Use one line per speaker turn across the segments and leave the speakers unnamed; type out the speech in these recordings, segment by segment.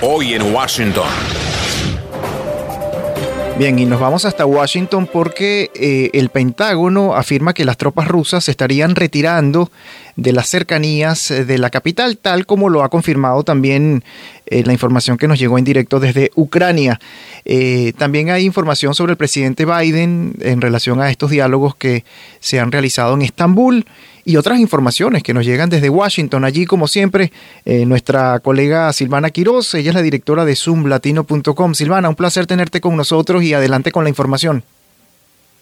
Hoy en Washington.
Bien, y nos vamos hasta Washington porque eh, el Pentágono afirma que las tropas rusas se estarían retirando de las cercanías eh, de la capital, tal como lo ha confirmado también eh, la información que nos llegó en directo desde Ucrania. también hay información sobre el presidente Biden en relación a estos diálogos que se han realizado en Estambul y otras informaciones que nos llegan desde Washington. Allí, como siempre, eh, nuestra colega Silvana Quiroz, ella es la directora de zoomlatino.com. Silvana, un placer tenerte con nosotros y adelante con la información.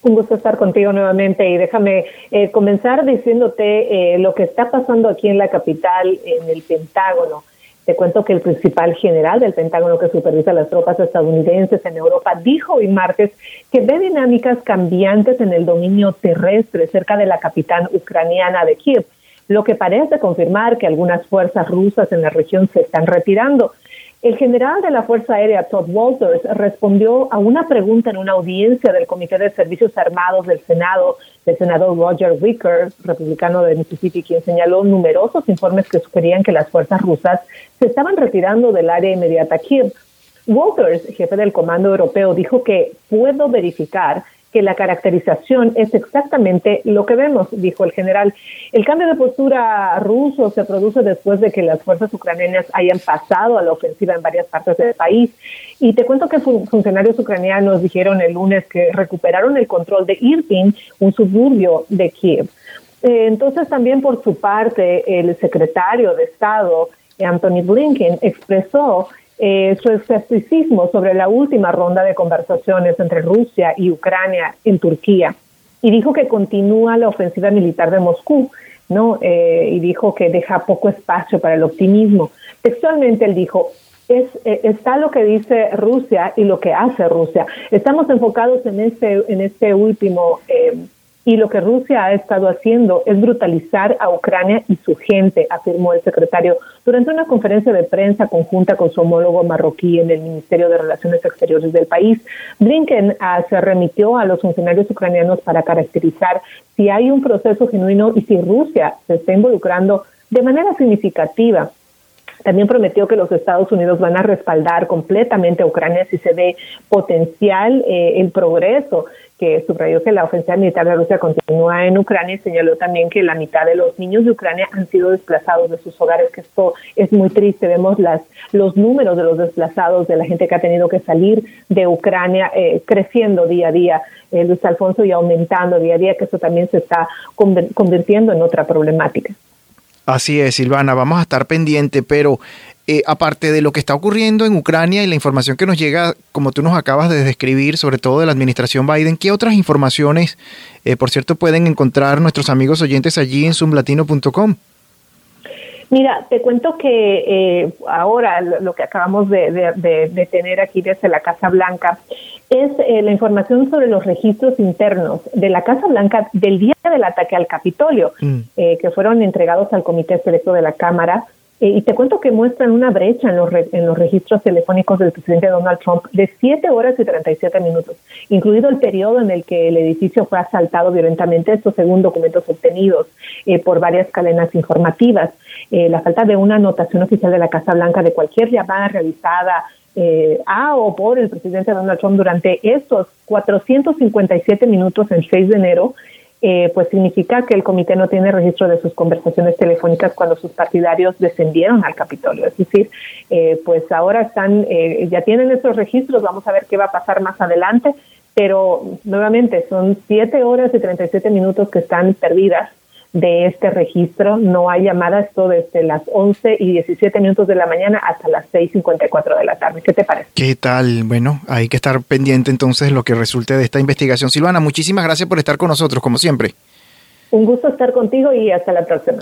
Un gusto estar contigo nuevamente y déjame eh, comenzar diciéndote eh, lo que está pasando aquí en la capital, en el Pentágono. Te cuento que el principal general del Pentágono que supervisa las tropas estadounidenses en Europa dijo hoy martes que ve dinámicas cambiantes en el dominio terrestre cerca de la capital ucraniana de Kiev, lo que parece confirmar que algunas fuerzas rusas en la región se están retirando. El general de la Fuerza Aérea, Todd Walters, respondió a una pregunta en una audiencia del Comité de Servicios Armados del Senado, del senador Roger Wicker, republicano de Mississippi, quien señaló numerosos informes que sugerían que las fuerzas rusas se estaban retirando del área inmediata a Kiev. Walters, jefe del Comando Europeo, dijo que puedo verificar que la caracterización es exactamente lo que vemos, dijo el general. El cambio de postura ruso se produce después de que las fuerzas ucranianas hayan pasado a la ofensiva en varias partes del país. Y te cuento que funcionarios ucranianos dijeron el lunes que recuperaron el control de Irpin, un suburbio de Kiev. Eh, entonces también por su parte el secretario de Estado, Anthony Blinken, expresó eh, su escepticismo sobre la última ronda de conversaciones entre Rusia y Ucrania en Turquía y dijo que continúa la ofensiva militar de Moscú, ¿no? Eh, y dijo que deja poco espacio para el optimismo. Textualmente él dijo, es, eh, está lo que dice Rusia y lo que hace Rusia. Estamos enfocados en este, en este último y lo que Rusia ha estado haciendo es brutalizar a Ucrania y su gente, afirmó el secretario durante una conferencia de prensa conjunta con su homólogo marroquí en el Ministerio de Relaciones Exteriores del país. Blinken ah, se remitió a los funcionarios ucranianos para caracterizar si hay un proceso genuino y si Rusia se está involucrando de manera significativa también prometió que los Estados Unidos van a respaldar completamente a Ucrania si se ve potencial eh, el progreso que subrayó que la ofensiva militar de Rusia continúa en Ucrania y señaló también que la mitad de los niños de Ucrania han sido desplazados de sus hogares, que esto es muy triste. Vemos las, los números de los desplazados, de la gente que ha tenido que salir de Ucrania, eh, creciendo día a día, eh, Luis Alfonso, y aumentando día a día, que esto también se está convirtiendo en otra problemática.
Así es, Silvana, vamos a estar pendiente, pero eh, aparte de lo que está ocurriendo en Ucrania y la información que nos llega, como tú nos acabas de describir, sobre todo de la administración Biden, ¿qué otras informaciones, eh, por cierto, pueden encontrar nuestros amigos oyentes allí en zoomlatino.com?
Mira, te cuento que eh, ahora lo que acabamos de, tener aquí desde la Casa Blanca es la información sobre los registros internos de la Casa Blanca del día del ataque al Capitolio, mm. que fueron entregados al Comité Selecto de la Cámara eh, y te cuento que muestran una brecha en los, en los registros telefónicos del presidente Donald Trump de 7 horas y 37 minutos, incluido el periodo en el que el edificio fue asaltado violentamente, esto según documentos obtenidos eh, por varias cadenas informativas. Eh, la falta de una anotación oficial de la Casa Blanca de cualquier llamada realizada a o por el presidente Donald Trump durante estos 457 minutos el 6 de enero eh, pues significa que el comité no tiene registro de sus conversaciones telefónicas cuando sus partidarios descendieron al Capitolio. Es decir, eh, pues ahora están, eh, ya tienen esos registros, vamos a ver qué va a pasar más adelante, pero nuevamente son siete horas y 37 minutos que están perdidas de este registro. No hay llamadas todo desde las 11 y 17 minutos de la mañana hasta las 6.54 de la tarde. ¿Qué te parece?
¿Qué tal? Bueno, hay que estar pendiente entonces lo que resulte de esta investigación. Silvana, muchísimas gracias por estar con nosotros, como siempre.
Un gusto estar contigo y hasta la próxima.